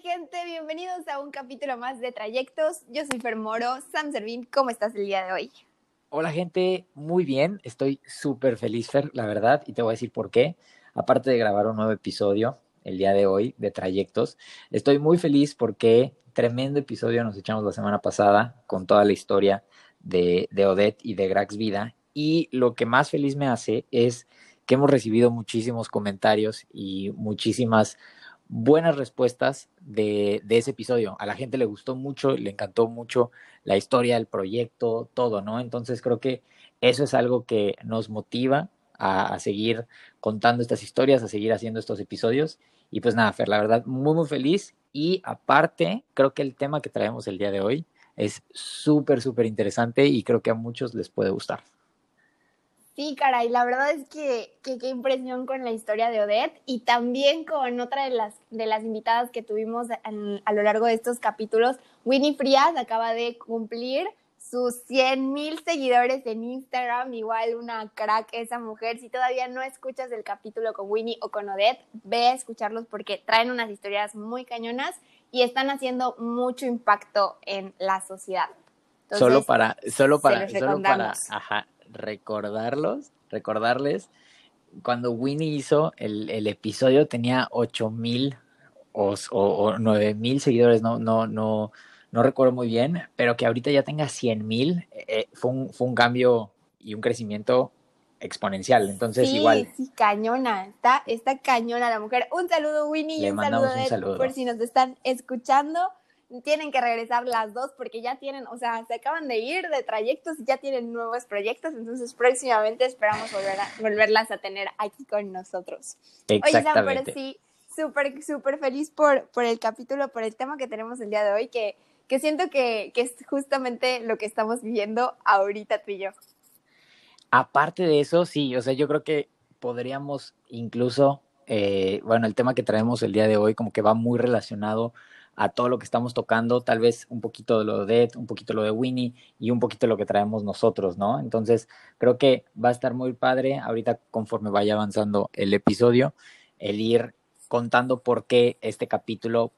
gente, bienvenidos a un capítulo más de Trayectos. Yo soy Fer Moro. Sam Servín, ¿cómo estás el día de hoy? Hola gente, muy bien, estoy súper feliz Fer, la verdad, y te voy a decir por qué. Aparte de grabar un nuevo episodio el día de hoy de Trayectos, estoy muy feliz porque tremendo episodio nos echamos la semana pasada con toda la historia de, de Odette y de Grax Vida. Y lo que más feliz me hace es que hemos recibido muchísimos comentarios y muchísimas buenas respuestas de, de, ese episodio. A la gente le gustó mucho, le encantó mucho la historia, el proyecto, todo, ¿no? Entonces creo que eso es algo que nos motiva a, a, seguir contando estas historias, a seguir haciendo estos episodios. Y pues nada, Fer, la verdad, muy, muy feliz. Y aparte, creo que el tema que traemos el día de hoy es súper, súper interesante y creo que a muchos les puede gustar. Sí, caray, la verdad es que, que, qué impresión con la historia de Odette y también con otra de las, de las invitadas que tuvimos a lo largo de estos capítulos. Winnie Frías acaba de cumplir sus 100 mil seguidores en Instagram, igual una crack esa mujer. Si todavía no escuchas el capítulo con Winnie o con Odette, ve a escucharlos porque traen unas historias muy cañonas y están haciendo mucho impacto en la sociedad. Entonces, solo para, solo para, solo para, ajá, recordarlos, recordarles, cuando Winnie hizo el, el episodio tenía ocho mil o, o, nueve mil seguidores, no, no, no, no recuerdo muy bien, pero que ahorita ya tenga cien mil, eh, fue, un, fue un cambio y un crecimiento exponencial. Entonces, sí, igual. Sí, cañona, está, está cañona la mujer. Un saludo, Winnie, y un saludo, un saludo por si nos están escuchando tienen que regresar las dos porque ya tienen, o sea, se acaban de ir de trayectos y ya tienen nuevos proyectos, entonces próximamente esperamos volver a, volverlas a tener aquí con nosotros. Exactamente. Oye, Sam, pero sí, súper, súper feliz por, por el capítulo, por el tema que tenemos el día de hoy, que, que siento que, que es justamente lo que estamos viviendo ahorita tú y yo. Aparte de eso, sí, o sea, yo creo que podríamos incluso, eh, bueno, el tema que traemos el día de hoy como que va muy relacionado a todo lo que estamos tocando, tal vez un poquito de lo de Ed, un poquito lo de Winnie y un poquito lo que traemos nosotros, ¿no? Entonces, creo que va a estar muy padre ahorita conforme vaya avanzando el episodio, el ir contando por qué este capítulo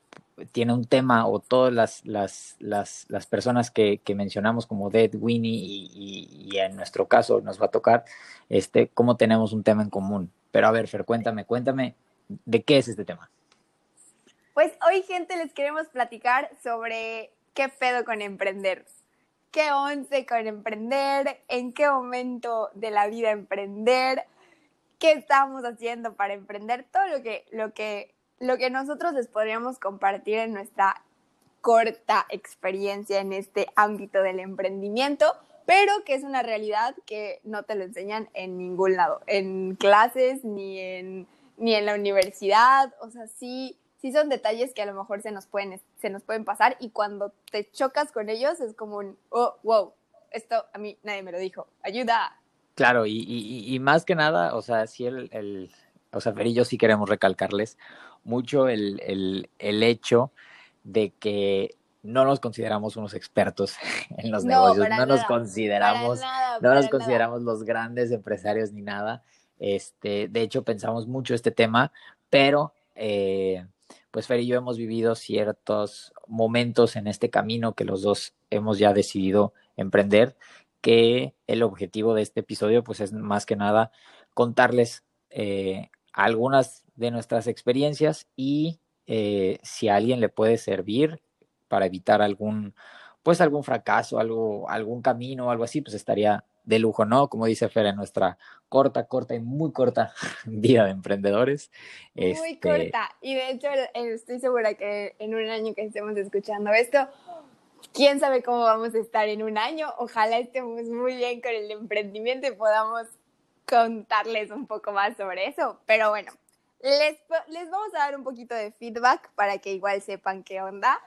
tiene un tema o todas las, las, las, las personas que, que, mencionamos como Dead, Winnie y, y, y, en nuestro caso nos va a tocar, este, cómo tenemos un tema en común. Pero a ver, Fer, cuéntame, cuéntame, ¿de qué es este tema? Pues hoy, gente, les queremos platicar sobre qué pedo con emprender. ¿Qué once con emprender? ¿En qué momento de la vida emprender? ¿Qué estamos haciendo para emprender? Todo lo que, lo que, lo que nosotros les podríamos compartir en nuestra corta experiencia en este ámbito del emprendimiento, pero que es una realidad que no te lo enseñan en ningún lado, en clases ni en, ni en la universidad. O sea, sí sí son detalles que a lo mejor se nos pueden, se nos pueden pasar y cuando te chocas con ellos es como un, oh, wow, esto a mí nadie me lo dijo, ayuda. Claro, y, y, y más que nada, o sea, sí el, el o sea, Fer y yo sí queremos recalcarles mucho el, el, el hecho de que no nos consideramos unos expertos en los no, negocios, no nada, nos consideramos, nada, no nos consideramos nada. los grandes empresarios ni nada. Este, de hecho, pensamos mucho este tema, pero eh, pues Fer y yo hemos vivido ciertos momentos en este camino que los dos hemos ya decidido emprender, que el objetivo de este episodio pues es más que nada contarles eh, algunas de nuestras experiencias y eh, si a alguien le puede servir para evitar algún pues algún fracaso, algo, algún camino, algo así, pues estaría de lujo, ¿no? Como dice Fer, en nuestra corta, corta y muy corta vida de emprendedores. Muy este... corta. Y de hecho, estoy segura que en un año que estemos escuchando esto, quién sabe cómo vamos a estar en un año. Ojalá estemos muy bien con el emprendimiento y podamos contarles un poco más sobre eso. Pero bueno, les, les vamos a dar un poquito de feedback para que igual sepan qué onda.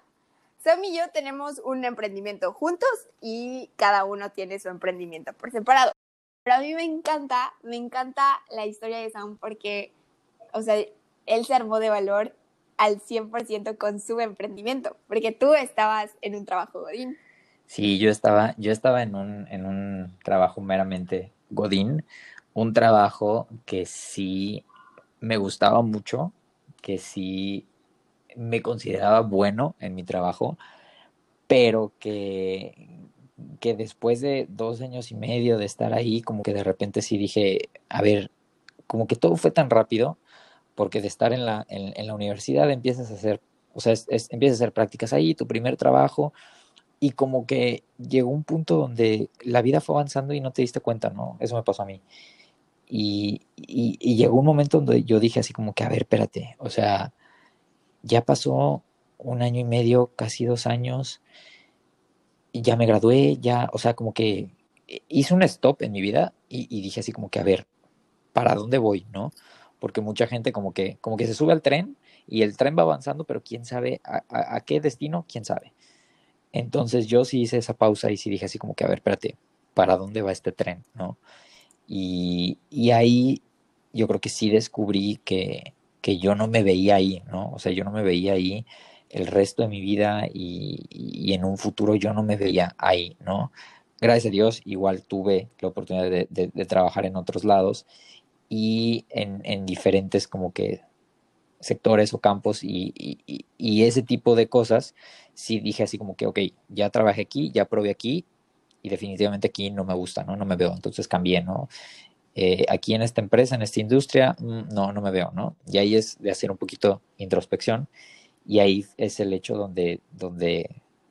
Sam y yo tenemos un emprendimiento juntos y cada uno tiene su emprendimiento por separado. Pero a mí me encanta, me encanta la historia de Sam porque, o sea, él se armó de valor al 100% con su emprendimiento, porque tú estabas en un trabajo godín. Sí, yo estaba, yo estaba en un, en un trabajo meramente godín, un trabajo que sí me gustaba mucho, que sí me consideraba bueno en mi trabajo, pero que, que después de dos años y medio de estar ahí, como que de repente sí dije, a ver, como que todo fue tan rápido, porque de estar en la, en, la universidad empiezas a hacer, o sea, empiezas a hacer prácticas ahí, tu primer trabajo, y como que llegó un punto donde la vida fue avanzando y no te diste cuenta, ¿no? Eso me pasó a mí. Y, y, llegó un momento donde yo dije así como que, a ver, espérate, o sea, ya pasó un año y medio, casi dos años, y ya me gradué, ya, o sea, como que hice un stop en mi vida y, dije así como que, a ver, ¿para dónde voy, no? Porque mucha gente como que, como que se sube al tren y el tren va avanzando, pero quién sabe a, a qué destino, quién sabe. Entonces yo sí hice esa pausa y sí dije así como que, a ver, espérate, ¿para dónde va este tren, no? Y, y ahí yo creo que sí descubrí que, que yo no me veía ahí, ¿no? O sea, yo no me veía ahí el resto de mi vida y, en un futuro yo no me veía ahí, ¿no? Gracias a Dios, igual tuve la oportunidad de, trabajar en otros lados y en, en, diferentes como que sectores o campos y, y, y, ese tipo de cosas, sí dije así como que, ok, ya trabajé aquí, ya probé aquí y definitivamente aquí no me gusta, ¿no? No me veo, entonces cambié, ¿no? Eh, aquí en esta empresa, en esta industria, mm, no, no me veo, ¿no? Y ahí es de hacer un poquito introspección y ahí es el hecho donde, donde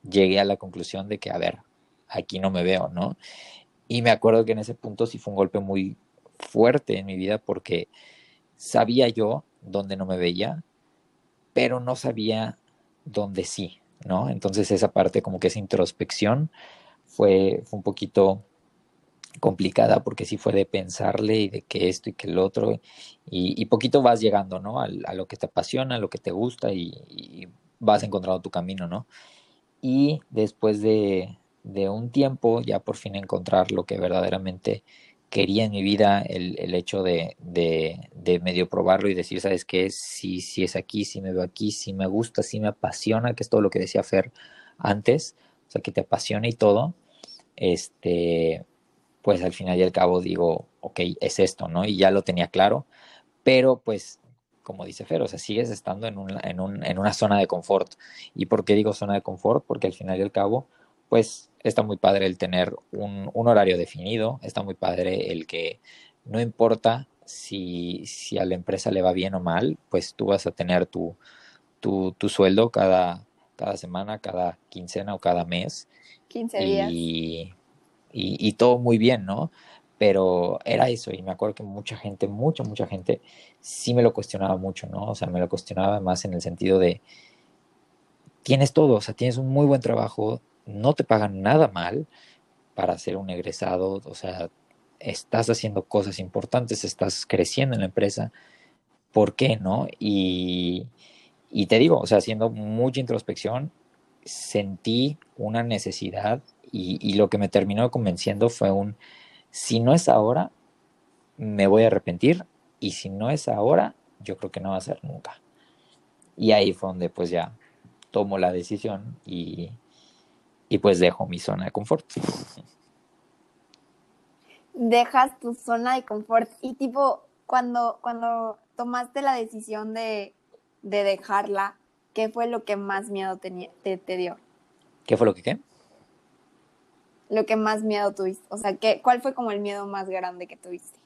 llegué a la conclusión de que, a ver, aquí no me veo, ¿no? Y me acuerdo que en ese punto sí fue un golpe muy fuerte en mi vida porque sabía yo dónde no me veía, pero no sabía dónde sí, ¿no? Entonces esa parte como que esa introspección fue, fue un poquito complicada porque sí fue de pensarle y de que esto y que el otro y, poquito vas llegando, ¿no? A, lo que te apasiona, a lo que te gusta y, vas encontrando tu camino, ¿no? Y después de, de, un tiempo ya por fin encontrar lo que verdaderamente quería en mi vida, el, el hecho de, de, de, medio probarlo y decir, ¿sabes qué? Si, si es aquí, si me veo aquí, si me gusta, si me apasiona, que es todo lo que decía Fer antes, o sea, que te apasiona y todo, este, pues al final y al cabo digo, ok, es esto, ¿no? Y ya lo tenía claro, pero pues, como dice Fer, o sea, sigues estando en, un, en, un, en una zona de confort. ¿Y por qué digo zona de confort? Porque al final y al cabo, pues está muy padre el tener un, un horario definido, está muy padre el que no importa si, si, a la empresa le va bien o mal, pues tú vas a tener tu, tu, tu sueldo cada, cada semana, cada quincena o cada mes. 15 días. Y, y, todo muy bien, ¿no? Pero era eso, y me acuerdo que mucha gente, mucha, mucha gente, sí me lo cuestionaba mucho, ¿no? O sea, me lo cuestionaba más en el sentido de, tienes todo, o sea, tienes un muy buen trabajo, no te pagan nada mal para ser un egresado, o sea, estás haciendo cosas importantes, estás creciendo en la empresa, ¿por qué no? Y, y te digo, o sea, haciendo mucha introspección, sentí una necesidad y, lo que me terminó convenciendo fue un, si no es ahora, me voy a arrepentir y si no es ahora, yo creo que no va a ser nunca. Y ahí fue donde pues ya tomo la decisión y, y pues dejo mi zona de confort. Dejas tu zona de confort y tipo, cuando, cuando tomaste la decisión de, de dejarla, ¿qué fue lo que más miedo te, te, dio? ¿Qué fue lo que qué? Lo que más miedo tuviste. O sea, ¿qué, ¿cuál fue como el miedo más grande que tuviste?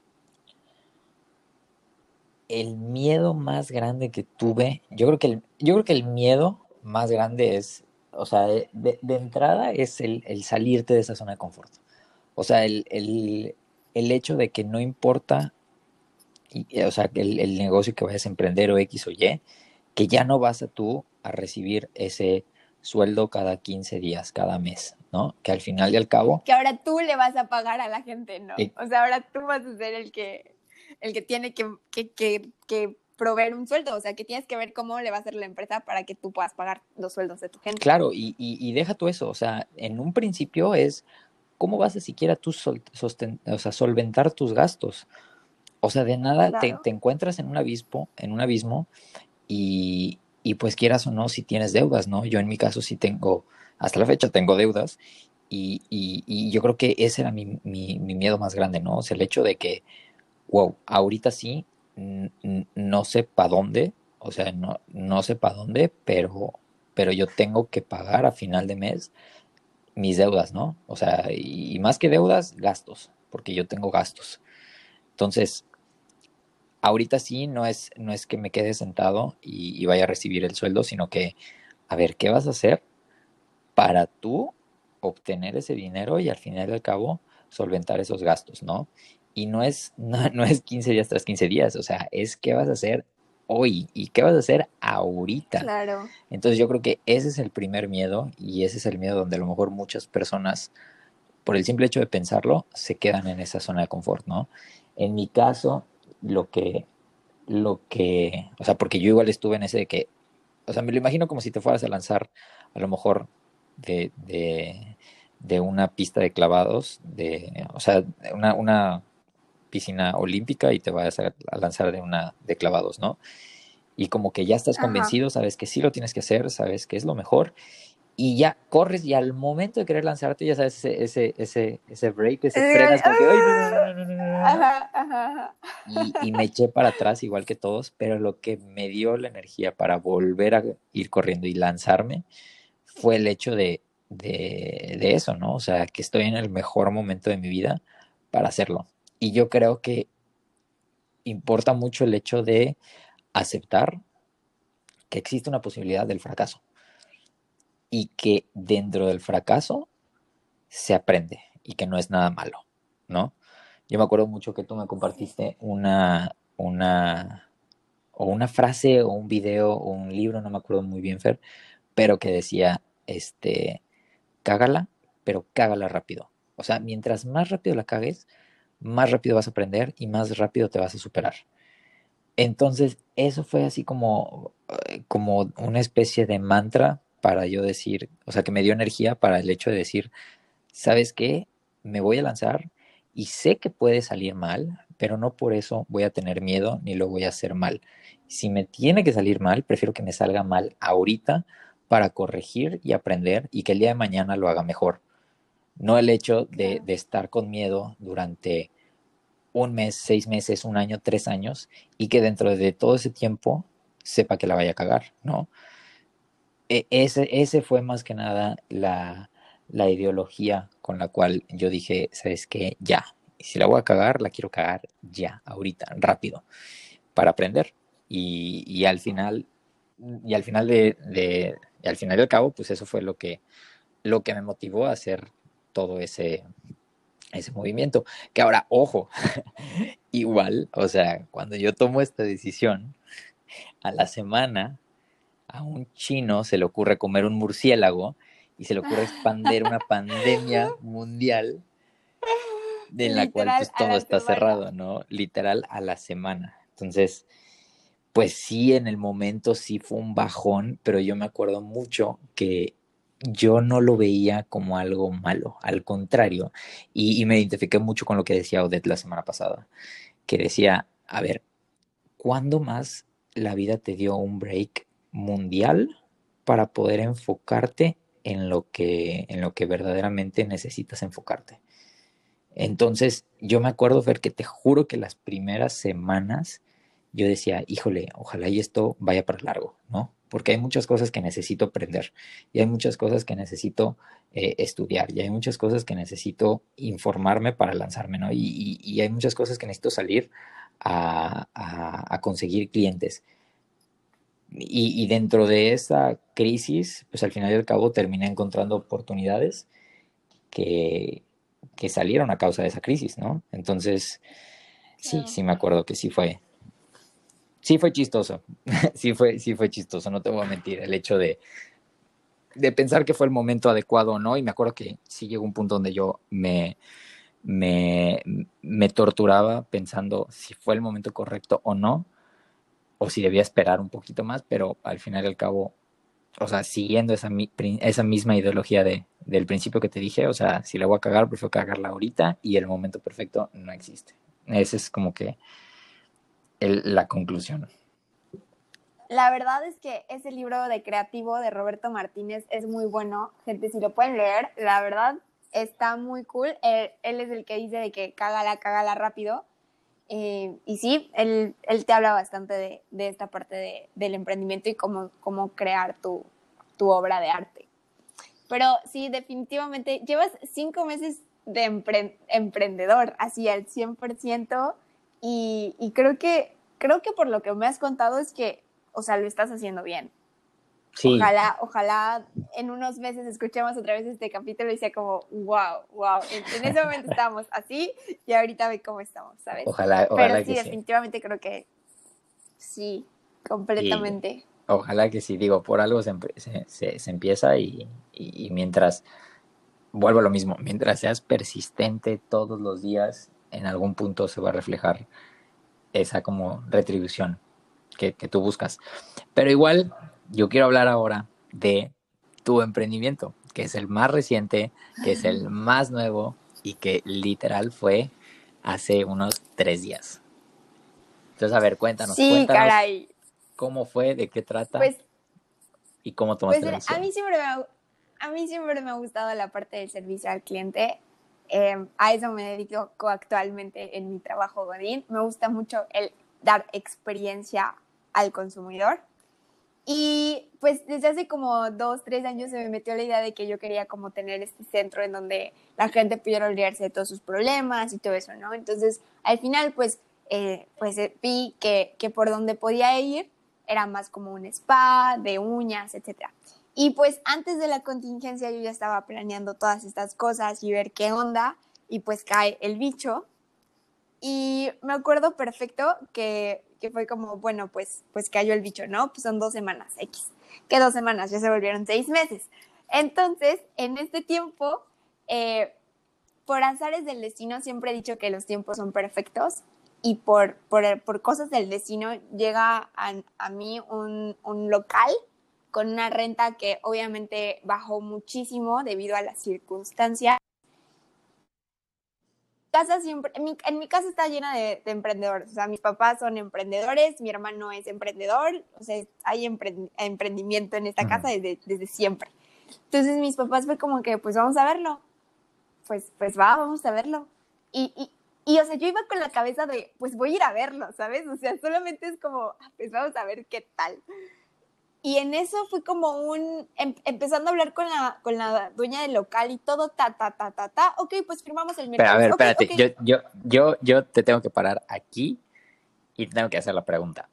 El miedo más grande que tuve, yo creo que el, yo creo que el miedo más grande es, o sea, de, de entrada es el, el, salirte de esa zona de confort. O sea, el, el, el hecho de que no importa, y, o sea, el, el negocio que vayas a emprender o X o Y, que ya no vas a tú a recibir ese sueldo cada 15 días, cada mes, ¿no? Que al final y al cabo... Que ahora tú le vas a pagar a la gente, ¿no? o sea, ahora tú vas a ser el que, el que tiene que, que, que, proveer un sueldo, o sea, que tienes que ver cómo le va a hacer la empresa para que tú puedas pagar los sueldos de tu gente. Claro, y, y, deja tú eso, o sea, en un principio es cómo vas a siquiera tú o sea, solventar tus gastos. O sea, de nada te, te, encuentras en un abismo, en un abismo y, y, pues quieras o no, si tienes deudas, ¿no? Yo en mi caso sí tengo, hasta la fecha tengo deudas y, y, y yo creo que ese era mi, mi, mi, miedo más grande, ¿no? O sea, el hecho de que, wow, ahorita sí, no sé para dónde, o sea, no, no sé para dónde, pero, pero yo tengo que pagar a final de mes mis deudas, ¿no? O sea, y, más que deudas, gastos, porque yo tengo gastos. Entonces, ahorita sí no es, no es que me quede sentado y, y, vaya a recibir el sueldo, sino que, a ver, ¿qué vas a hacer para tú obtener ese dinero y al final y al cabo solventar esos gastos, ¿no? Y no es, no, no es 15 días tras 15 días, o sea, es qué vas a hacer hoy y qué vas a hacer ahorita. Claro. Entonces yo creo que ese es el primer miedo y ese es el miedo donde a lo mejor muchas personas, por el simple hecho de pensarlo, se quedan en esa zona de confort, ¿no? En mi caso, lo que, lo que, o sea, porque yo igual estuve en ese de que, o sea, me lo imagino como si te fueras a lanzar a lo mejor de, de, de una pista de clavados, de, o sea, una, una piscina olímpica y te vas a, lanzar de una de clavados, ¿no? Y como que ya estás convencido, sabes que sí lo tienes que hacer, sabes que es lo mejor y ya corres y al momento de querer lanzarte ya sabes ese ese ese, ese break, ese frenas como que ay, no, no, no, no, no, no. Ajá, ajá. Y, y me eché para atrás igual que todos, pero lo que me dio la energía para volver a ir corriendo y lanzarme fue el hecho de, de, de eso, ¿no? O sea, que estoy en el mejor momento de mi vida para hacerlo. Y yo creo que importa mucho el hecho de aceptar que existe una posibilidad del fracaso y que dentro del fracaso se aprende y que no es nada malo, ¿no? Yo me acuerdo mucho que tú me compartiste una, una, o una frase o un video o un libro, no me acuerdo muy bien, Fer, pero que decía, este, cágala, pero cágala rápido. O sea, mientras más rápido la cagues, más rápido vas a aprender y más rápido te vas a superar. Entonces, eso fue así como, eh, como una especie de mantra para yo decir, o sea, que me dio energía para el hecho de decir, ¿sabes qué? Me voy a lanzar y sé que puede salir mal, pero no por eso voy a tener miedo ni lo voy a hacer mal. Si me tiene que salir mal, prefiero que me salga mal ahorita para corregir y aprender y que el día de mañana lo haga mejor. No el hecho de, de, estar con miedo durante un mes, seis meses, un año, tres años, y que dentro de todo ese tiempo sepa que la vaya a cagar, ¿no? E ese, ese fue más que nada la, la ideología con la cual yo dije, ¿sabes qué? Ya. Si la voy a cagar, la quiero cagar ya, ahorita, rápido, para aprender. Y, y al final, y al final de, de, y al final del cabo, pues eso fue lo que, lo que me motivó a hacer todo ese, ese movimiento. Que ahora, ojo, igual, o sea, cuando yo tomo esta decisión, a la semana a un chino se le ocurre comer un murciélago y se le ocurre expandir una pandemia mundial de la Literal, cual pues todo está semana. cerrado, ¿no? Literal a la semana. Entonces, pues sí, en el momento sí fue un bajón, pero yo me acuerdo mucho que yo no lo veía como algo malo, al contrario, y, y, me identifiqué mucho con lo que decía Odette la semana pasada, que decía, a ver, ¿cuándo más la vida te dio un break mundial para poder enfocarte en lo que, en lo que verdaderamente necesitas enfocarte? Entonces, yo me acuerdo, Fer, que te juro que las primeras semanas yo decía, híjole, ojalá y esto vaya para largo, ¿no? porque hay muchas cosas que necesito aprender y hay muchas cosas que necesito eh, estudiar y hay muchas cosas que necesito informarme para lanzarme, ¿no? Y, y, hay muchas cosas que necesito salir a, a conseguir clientes. Y, y, dentro de esa crisis, pues al final y al cabo terminé encontrando oportunidades que, que salieron a causa de esa crisis, ¿no? Entonces, sí, sí me acuerdo que sí fue, sí fue chistoso, sí fue, sí fue chistoso, no te voy a mentir, el hecho de, de pensar que fue el momento adecuado o no, y me acuerdo que sí llegó un punto donde yo me, me, me torturaba pensando si fue el momento correcto o no, o si debía esperar un poquito más, pero al final y al cabo, o sea, siguiendo esa, esa misma ideología de, del principio que te dije, o sea, si la voy a cagar, prefiero cagarla ahorita y el momento perfecto no existe. Ese es como que la conclusión. La verdad es que ese libro de creativo de Roberto Martínez es muy bueno. Gente, si lo pueden leer, la verdad está muy cool. Él, él es el que dice de que cágala, cágala rápido. Eh, y sí, él, él, te habla bastante de, de esta parte de, del emprendimiento y cómo, cómo crear tu, tu, obra de arte. Pero sí, definitivamente, llevas cinco meses de empre emprendedor, así al 100%, y, y creo, que, creo que por lo que me has contado es que, o sea, lo estás haciendo bien. Ojalá, ojalá en unos meses escuchemos otra vez este capítulo y sea como, wow, wow. En, ese momento estábamos así y ahorita ve cómo estamos, ¿sabes? Ojalá, ojalá Pero sí, definitivamente creo que sí, completamente. ojalá que sí, digo, por algo se, se, se empieza y, y, y, mientras, vuelvo a lo mismo, mientras seas persistente todos los días, en algún punto se va a reflejar esa como retribución que, que tú buscas. Pero igual, yo quiero hablar ahora de tu emprendimiento, que es el más reciente, que es el más nuevo y que literal fue hace unos tres días. Entonces, a ver, cuéntanos. Sí, cuéntanos caray. ¿Cómo fue? ¿De qué trata? Pues, ¿Y cómo tomaste pues, la decisión? A mí, siempre me ha, a mí siempre me ha gustado la parte del servicio al cliente. Eh, a eso me dedico actualmente en mi trabajo Godín. Me gusta mucho el dar experiencia al consumidor. Y pues desde hace como dos, tres años se me metió la idea de que yo quería como tener este centro en donde la gente pudiera olvidarse de todos sus problemas y todo eso, ¿no? Entonces, al final, pues, eh, pues vi que, que por donde podía ir era más como un spa, de uñas, etc. Y pues antes de la contingencia yo ya estaba planeando todas estas cosas y ver qué onda y pues cae el bicho. Y me acuerdo perfecto que que fue como, bueno, pues, pues cayó el bicho, ¿no? Pues son dos semanas, X. ¿Qué dos semanas? Ya se volvieron seis meses. Entonces, en este tiempo, eh, por azares del destino, siempre he dicho que los tiempos son perfectos y por, por, por cosas del destino llega a, a mí un, un local con una renta que obviamente bajó muchísimo debido a las circunstancias casa siempre, en mi, en mi casa está llena de, de, emprendedores, o sea, mis papás son emprendedores, mi hermano es emprendedor, o sea, hay emprend, emprendimiento en esta casa desde, desde siempre. Entonces mis papás fue como que, pues vamos a verlo, pues, pues va, vamos a verlo. Y, y, y, o sea, yo iba con la cabeza de, pues voy a ir a verlo, ¿sabes? O sea, solamente es como, ah, pues vamos a ver qué tal. Y en eso fue como un, em, empezando a hablar con la, con la dueña del local y todo, ta, ta, ta, ta, ta, ok, pues firmamos el Pero a ver, okay, espérate, okay. Yo, yo, yo, yo te tengo que parar aquí y te tengo que hacer la pregunta.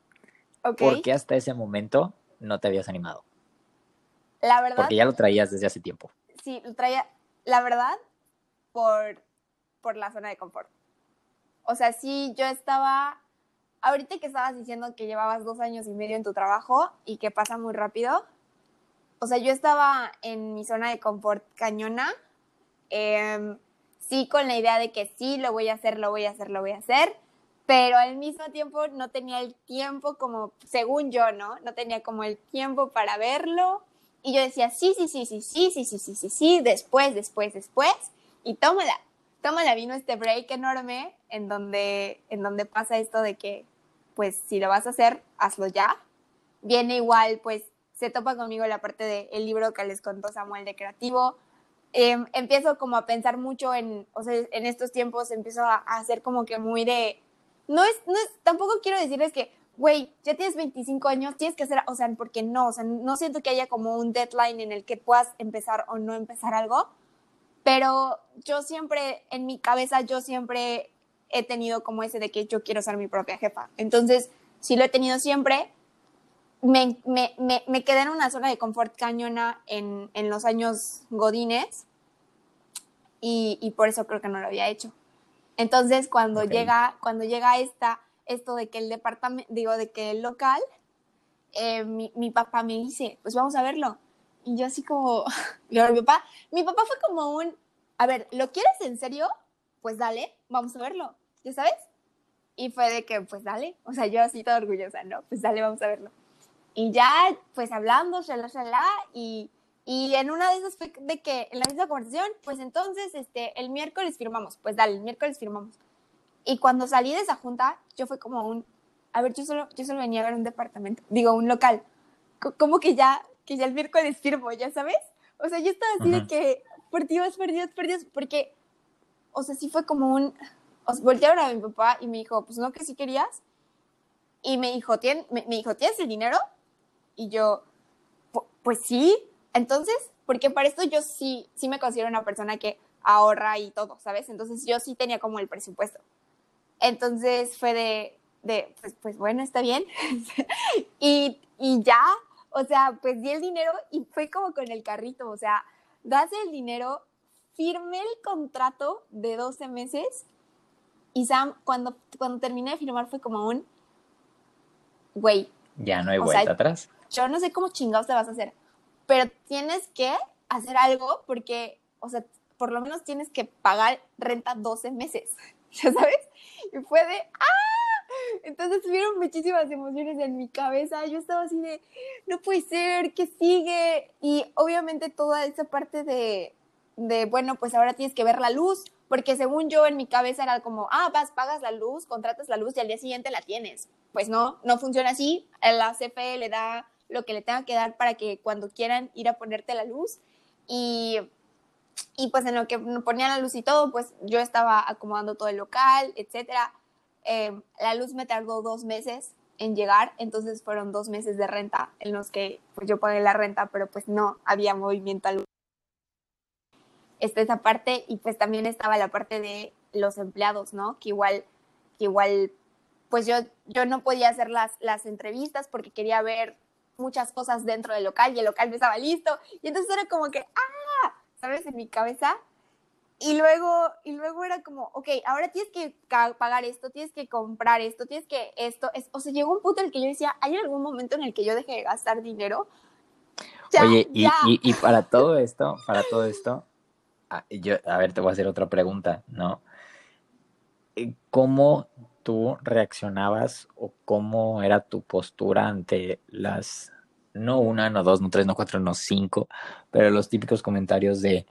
Okay. ¿Por qué hasta ese momento no te habías animado? La verdad. Porque ya lo traías desde hace tiempo. Sí, lo traía, la verdad, por, por la zona de confort. O sea, sí, yo estaba ahorita que estabas diciendo que llevabas dos años y medio en tu trabajo y que pasa muy rápido, o sea, yo estaba en mi zona de confort cañona, eh, sí con la idea de que sí, lo voy a hacer, lo voy a hacer, lo voy a hacer, pero al mismo tiempo no tenía el tiempo como, según yo, ¿no? No tenía como el tiempo para verlo. Y yo decía, sí, sí, sí, sí, sí, sí, sí, sí, sí, sí, después, después, después, y tómala tómala, vino este break enorme en donde, en donde pasa esto de que, pues, si lo vas a hacer, hazlo ya. Viene igual, pues, se topa conmigo la parte del de libro que les contó Samuel de Creativo. Eh, empiezo como a pensar mucho en, o sea, en estos tiempos empiezo a, a hacer como que muy de, no es, no es, tampoco quiero decirles que, güey, ya tienes 25 años, tienes que hacer, o sea, porque no, o sea, no siento que haya como un deadline en el que puedas empezar o no empezar algo, pero yo siempre, en mi cabeza, yo siempre he tenido como ese de que yo quiero ser mi propia jefa. Entonces, si lo he tenido siempre, me, me, me, me quedé en una zona de confort cañona en, en los años godines y, y, por eso creo que no lo había hecho. Entonces, cuando okay. llega, cuando llega esta, esto de que el departamento, digo, de que el local, eh, mi, mi papá me dice, pues vamos a verlo. Y yo así como, mi papá, mi papá fue como un, a ver, ¿lo quieres en serio? Pues dale, vamos a verlo, ¿ya sabes? Y fue de que, pues dale, o sea, yo así toda orgullosa, ¿no? Pues dale, vamos a verlo. Y ya, pues hablando, shalá, shalá, y, y en una de esas fue de que, en la misma conversación, pues entonces, este, el miércoles firmamos, pues dale, el miércoles firmamos. Y cuando salí de esa junta, yo fue como un, a ver, yo solo, yo solo venía a ver un departamento, digo, un local. Como que ya, que ya el miércoles firmo, ¿ya sabes? O sea, yo estaba así -huh. de que, por Dios, por Dios, por Dios, porque, o sea, sí fue como un, os voltearon a mi papá y me dijo, pues no, que sí querías. Y me dijo, ¿Tien, me, dijo, ¿tienes el dinero? Y yo, pues sí. Entonces, porque para esto yo sí, sí me considero una persona que ahorra y todo, ¿sabes? Entonces yo sí tenía como el presupuesto. Entonces fue de, de pues, pues bueno, está bien. y, y ya, o sea, pues di el dinero y fue como con el carrito, o sea, das el dinero, firmé el contrato de 12 meses y Sam, cuando, cuando terminé de firmar fue como un, güey. Ya no hay vuelta atrás. Yo no sé cómo chingados te vas a hacer, pero tienes que hacer algo porque, o sea, por lo menos tienes que pagar renta 12 meses, ¿ya sabes? Y fue de, ¡ah! Entonces tuvieron muchísimas emociones en mi cabeza. Yo estaba así de, no puede ser, ¿qué sigue? Y obviamente toda esa parte de, de, bueno, pues ahora tienes que ver la luz, porque según yo en mi cabeza era como, ah, vas, pagas la luz, contratas la luz y al día siguiente la tienes. Pues no, no funciona así. La CFE le da lo que le tenga que dar para que cuando quieran ir a ponerte la luz. Y, y pues en lo que ponía la luz y todo, pues yo estaba acomodando todo el local, etcétera. Eh, la luz me tardó dos meses en llegar, entonces fueron dos meses de renta en los que pues yo pagué la renta, pero pues no había movimiento está esa parte y pues también estaba la parte de los empleados, ¿no? Que igual, que igual, pues yo, yo no podía hacer las, las entrevistas porque quería ver muchas cosas dentro del local y el local no estaba listo. Y entonces era como que, ¡ah! ¿Sabes? En mi cabeza. Y luego, y luego era como, ok, ahora tienes que pagar esto, tienes que comprar esto, tienes que esto. Es, o sea, llegó un punto en el que yo decía, ¿hay algún momento en el que yo deje de gastar dinero? Oye, y, y, y, para todo esto, para todo esto, yo, a ver, te voy a hacer otra pregunta, ¿no? Eh, ¿Cómo tú reaccionabas o cómo era tu postura ante las, no una, no dos, no tres, no cuatro, no cinco, pero los típicos comentarios de,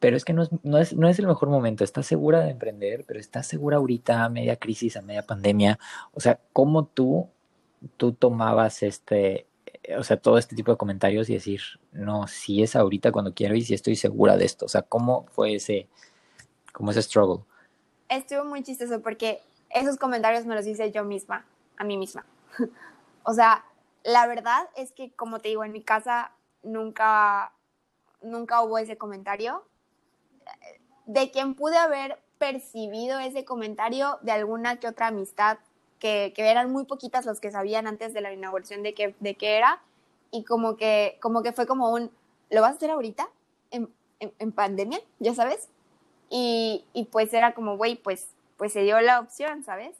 pero es que no es, no es, no es el mejor momento, estás segura de emprender, pero estás segura ahorita a media crisis, a media pandemia, o sea, ¿cómo tú, tú tomabas este, o sea, todo este tipo de comentarios y decir, no, si es ahorita cuando quiero y si estoy segura de esto. O sea, ¿cómo fue ese, cómo ese struggle? Estuvo muy chistoso porque esos comentarios me los hice yo misma, a mí misma. o sea, la verdad es que, como te digo, en mi casa nunca, nunca hubo ese comentario. De quien pude haber percibido ese comentario de alguna que otra amistad que, eran muy poquitas los que sabían antes de la inauguración de qué, de qué era, y como que, como que fue como un, ¿lo vas a hacer ahorita? ¿En, en, pandemia? ¿Ya sabes? Y, y pues era como, güey, pues, pues se dio la opción, ¿sabes?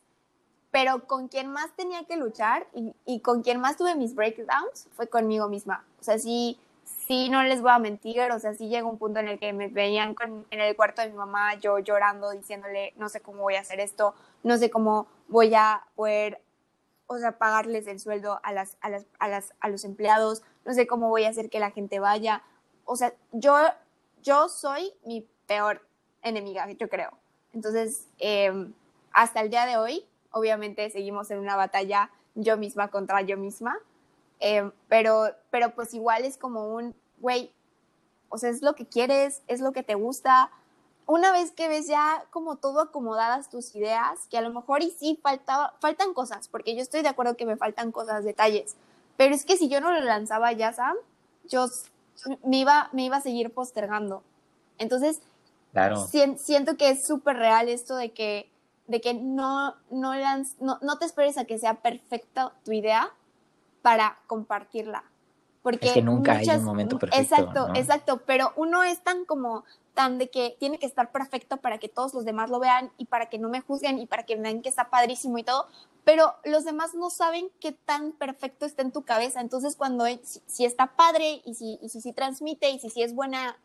Pero con quien más tenía que luchar y, y con quien más tuve mis breakdowns fue conmigo misma. O sea, sí, sí, no les voy a mentir, o sea, sí llegó un punto en el que me veían en el cuarto de mi mamá, yo llorando, diciéndole, no sé cómo voy a hacer esto, no sé cómo voy a poder, o sea, pagarles el sueldo a, las, a, las, a, las, a los empleados, no sé cómo voy a hacer que la gente vaya. O sea, yo, yo soy mi peor enemiga, yo creo. Entonces, em, hasta el día de hoy, obviamente seguimos en una batalla yo misma contra yo misma, em, pero, pero pues igual es como un, güey, o sea, es lo que quieres, es lo que te gusta, una vez que ves ya como todo acomodadas tus ideas, que a lo mejor y sí faltaba, faltan cosas, porque yo estoy de acuerdo que me faltan cosas, detalles, pero es que si yo no lo lanzaba ya, Sam, yo me iba, me iba a seguir postergando. Entonces, claro. siento que es súper real esto de que, de que no, no, no, no te esperes a que sea perfecta tu idea para compartirla. Porque es que nunca hay un momento perfecto. Exacto, exacto, pero uno es tan como tan de que tiene que estar perfecto para que todos los demás lo vean y para que no me juzguen y para que vean que está padrísimo y todo, pero los demás no saben qué tan perfecto está en tu cabeza. Entonces, cuando si, está padre y si, y si, transmite y si, si es buena,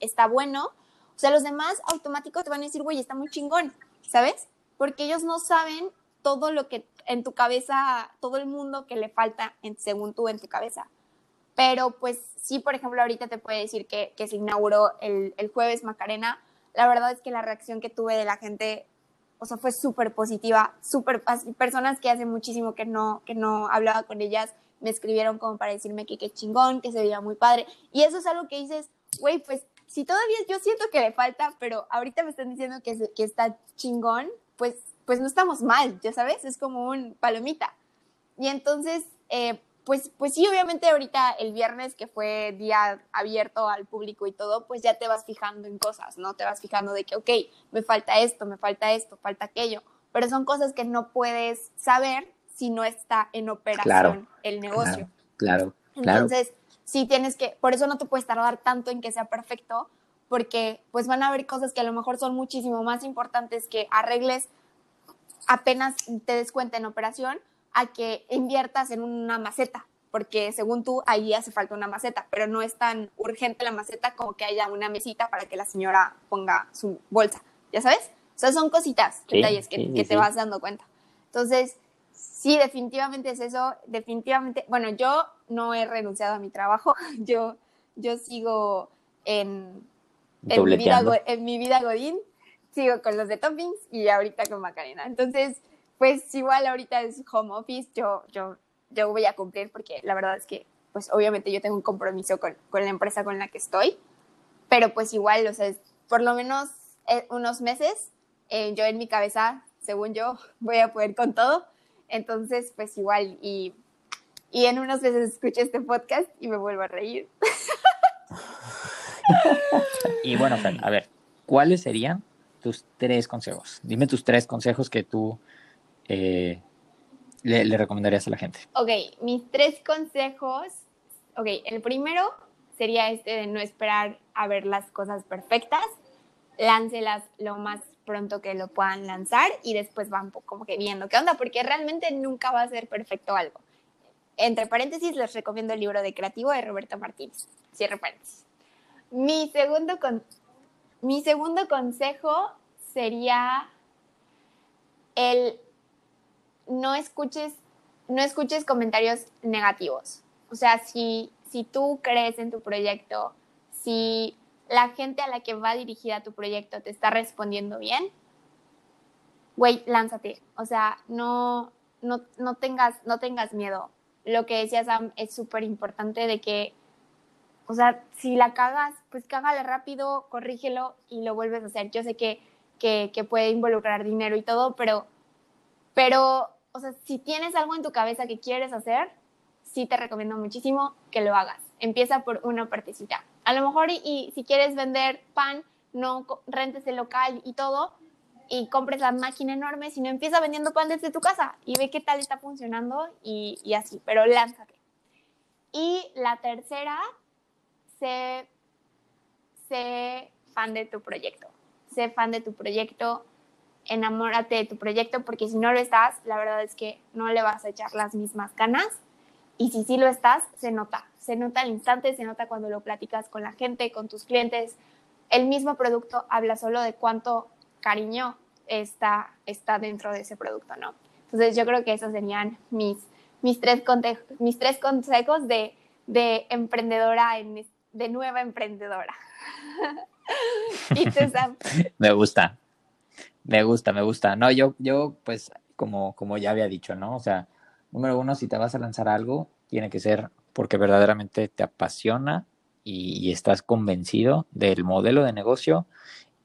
está bueno, o sea, los demás automáticos te van a decir, güey, está muy chingón, ¿sabes? Porque ellos no saben todo lo que en tu cabeza, todo el mundo que le falta en, según tú en tu cabeza. Pero pues sí, por ejemplo, ahorita te puede decir que, que se inauguró el, el, jueves Macarena. La verdad es que la reacción que tuve de la gente, o sea, fue súper positiva, súper, personas que hace muchísimo que no, que no hablaba con ellas, me escribieron como para decirme que qué chingón, que se veía muy padre. Y eso es algo que dices, güey, pues si todavía yo siento que le falta, pero ahorita me están diciendo que, que está chingón, pues, pues no estamos mal, ya sabes, es como un palomita. Y entonces, eh, pues, pues sí, obviamente ahorita el viernes que fue día abierto al público y todo, pues ya te vas fijando en cosas, ¿no? Te vas fijando de que, ok, me falta esto, me falta esto, falta aquello, pero son cosas que no puedes saber si no está en operación el negocio. Claro, claro. Entonces, sí tienes que, por eso no te puedes tardar tanto en que sea perfecto, porque pues van a haber cosas que a lo mejor son muchísimo más importantes que arregles apenas te des cuenta en operación a que inviertas en una maceta, porque según tú ahí hace falta una maceta, pero no es tan urgente la maceta como que haya una mesita para que la señora ponga su bolsa, ¿ya sabes? O sea, son cositas, detalles que, que te vas dando cuenta. Entonces, sí, definitivamente es eso, definitivamente, bueno, yo no he renunciado a mi trabajo, yo, yo sigo en, en, mi vida, en mi vida Godín, sigo con los de toppings y ahorita con Macarena. Entonces, pues igual ahorita es home office, yo, yo, yo voy a cumplir porque la verdad es que, pues obviamente yo tengo un compromiso con, con la empresa con la que estoy, pero pues igual, o sea, por lo menos eh, unos meses, eh, yo en mi cabeza, según yo, voy a poder con todo entonces, pues igual, y, y en unos meses escuché este podcast y me vuelvo a reír. y bueno, a ver, ¿cuáles serían tus tres consejos? Dime tus tres consejos que tú eh, le, le, recomendarías a la gente. Ok, mis tres consejos. Ok, el primero sería este de no esperar a ver las cosas perfectas. Láncelas lo más pronto que lo puedan lanzar y después van como que viendo qué onda, porque realmente nunca va a ser perfecto algo. Entre paréntesis, les recomiendo el libro de creativo de Roberto Martínez. Cierre paréntesis. Mi segundo, con, mi segundo consejo sería el no escuches, no escuches comentarios negativos. O sea, si, si tú crees en tu proyecto, si la gente a la que va dirigida tu proyecto te está respondiendo bien, güey, lánzate. O sea, no, no, no, tengas, no tengas miedo. Lo que decía Sam es súper importante de que, o sea, si la cagas, pues cágala rápido, corrígelo y lo vuelves a hacer. Yo sé que, que, que puede involucrar dinero y todo, pero, pero, o sea, si tienes algo en tu cabeza que quieres hacer, sí te recomiendo muchísimo que lo hagas. Empieza por una partecita. A lo mejor y, si quieres vender pan, no rentes el local y todo y compres la máquina enorme, sino empieza vendiendo pan desde tu casa y ve qué tal está funcionando y, y así, pero lánzate. Y la tercera, sé, sé fan de tu proyecto. Sé fan de tu proyecto, enamórate de tu proyecto, porque si no lo estás, la verdad es que no le vas a echar las mismas ganas. Y si sí lo estás, se nota se nota al instante, se nota cuando lo platicas con la gente, con tus clientes. El mismo producto habla solo de cuánto cariño está, está dentro de ese producto, ¿no? Entonces yo creo que esos serían mis, mis, tres, mis tres consejos de, de emprendedora, en, de nueva emprendedora. Me gusta, me gusta, me gusta. No, yo, yo pues como, como ya había dicho, ¿no? O sea, número uno, si te vas a lanzar algo, tiene que ser porque verdaderamente te apasiona y, estás convencido del modelo de negocio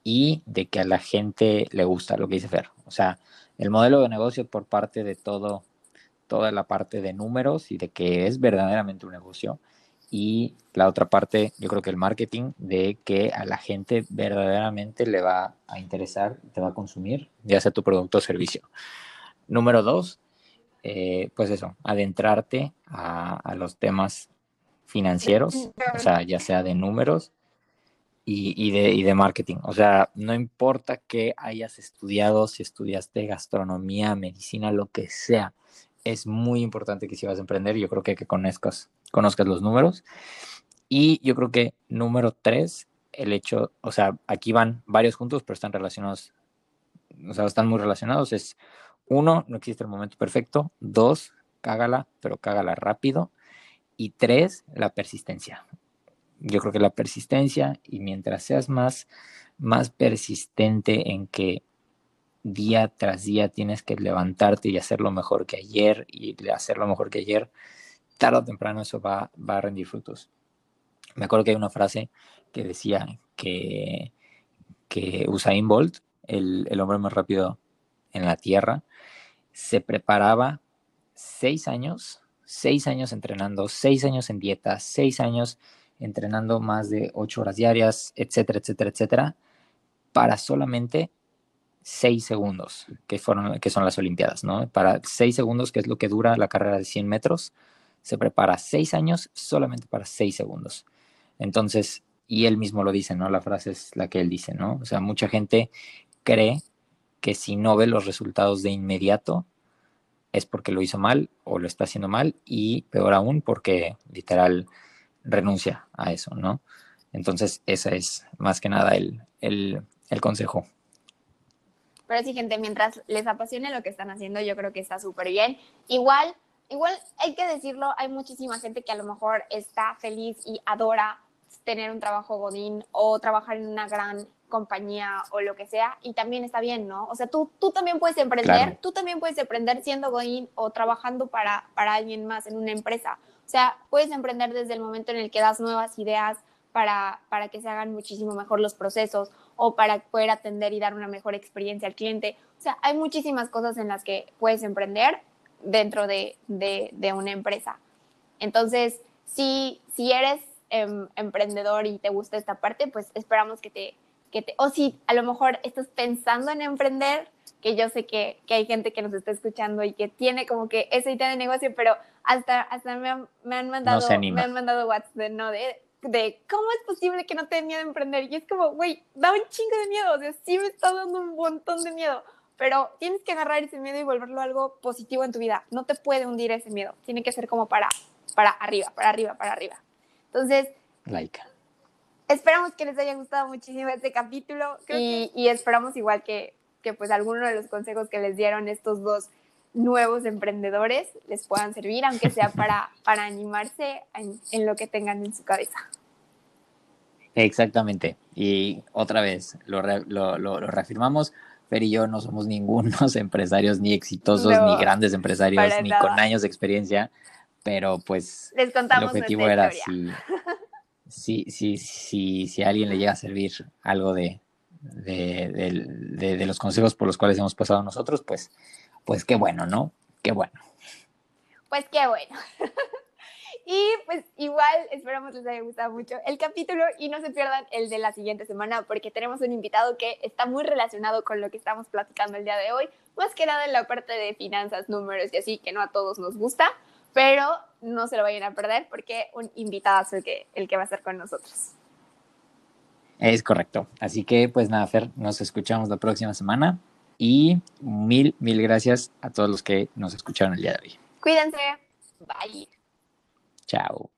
y de que a la gente le gusta lo que dice Fer. O sea, el modelo de negocio por parte de todo, toda la parte de números y de que es verdaderamente un negocio. Y la otra parte, yo creo que el marketing, de que a la gente verdaderamente le va a interesar, te va a consumir, ya sea tu producto o servicio. Número dos, eh, pues eso, adentrarte a, los temas financieros, o sea, ya sea de números y, de, y, de, marketing. O sea, no importa que hayas estudiado, si estudiaste gastronomía, medicina, lo que sea, es muy importante que si vas a emprender, yo creo que, que conozcas, conozcas los números. Y yo creo que número tres, el hecho, o sea, aquí van varios juntos, pero están relacionados, o sea, están muy relacionados, es uno, no existe el momento perfecto. Dos, cágala, pero cágala rápido. Y tres, la persistencia. Yo creo que la persistencia y mientras seas más, más persistente en que día tras día tienes que levantarte y hacerlo mejor que ayer y hacerlo mejor que ayer, tarde o temprano eso va, va a rendir frutos. me acuerdo que hay una frase que decía que, que Usain Bolt, el, el hombre más rápido en la Tierra, se preparaba seis años, seis años entrenando, seis años en dieta, seis años entrenando más de ocho horas diarias, etcétera, etcétera, etcétera, para solamente seis segundos, que, fueron, que son las Olimpiadas, ¿no? Para seis segundos, que es lo que dura la carrera de 100 metros, se prepara seis años solamente para seis segundos. Entonces, y él mismo lo dice, ¿no? La frase es la que él dice, ¿no? O sea, mucha gente cree que si no ve los resultados de inmediato es porque lo hizo mal o lo está haciendo mal y peor aún porque literal renuncia a eso, ¿no? Entonces, ese es más que nada el, el, el consejo. Pero sí, gente, mientras les apasione lo que están haciendo, yo creo que está súper bien. Igual, igual hay que decirlo, hay muchísima gente que a lo mejor está feliz y adora tener un trabajo godín o trabajar en una gran compañía o lo que sea, y también está bien, ¿no? O sea, tú, tú también puedes emprender, claro. tú también puedes emprender siendo godín o trabajando para, para alguien más en una empresa. O sea, puedes emprender desde el momento en el que das nuevas ideas para, para que se hagan muchísimo mejor los procesos o para poder atender y dar una mejor experiencia al cliente. O sea, hay muchísimas cosas en las que puedes emprender dentro de, de, de una empresa. Entonces, si, si eres eh, emprendedor y te gusta esta parte, pues esperamos que te, que te, o si a lo mejor estás pensando en emprender, que yo sé que, que, hay gente que nos está escuchando y que tiene como que esa idea de negocio, pero hasta, hasta me, han, me han mandado, no me han mandado WhatsApp de, no, de, de cómo es posible que no te miedo a emprender. Y es como, güey, da un chingo de miedo, o sea, sí me está dando un montón de miedo, pero tienes que agarrar ese miedo y volverlo algo positivo en tu vida. No te puede hundir ese miedo, tiene que ser como para, para arriba, para arriba, para arriba. Entonces, like. esperamos que les haya gustado muchísimo este capítulo y, y, esperamos igual que, que pues alguno de los consejos que les dieron estos dos nuevos emprendedores les puedan servir, aunque sea para, para animarse en, en lo que tengan en su cabeza. Exactamente. Y otra vez, lo, re, lo, lo, lo, reafirmamos, Fer y yo no somos ningunos empresarios ni exitosos, no, ni grandes empresarios, ni nada. con años de experiencia, pero pues Les contamos el objetivo era si, si, si, si, si, a alguien le llega a servir algo de, de, de, de, los consejos por los cuales hemos pasado nosotros, pues, pues qué bueno, ¿no? Qué bueno. Pues qué bueno. y pues igual esperamos les haya gustado mucho el capítulo y no se pierdan el de la siguiente semana porque tenemos un invitado que está muy relacionado con lo que estamos platicando el día de hoy, más que nada en la parte de finanzas, números y así, que no a todos nos gusta, pero no se lo vayan a perder porque un invitado es el que, el que va a estar con nosotros. Es correcto. Así que, pues nada, Fer, nos escuchamos la próxima semana y mil, mil gracias a todos los que nos escucharon el día de hoy. Cuídense. Bye. Chao.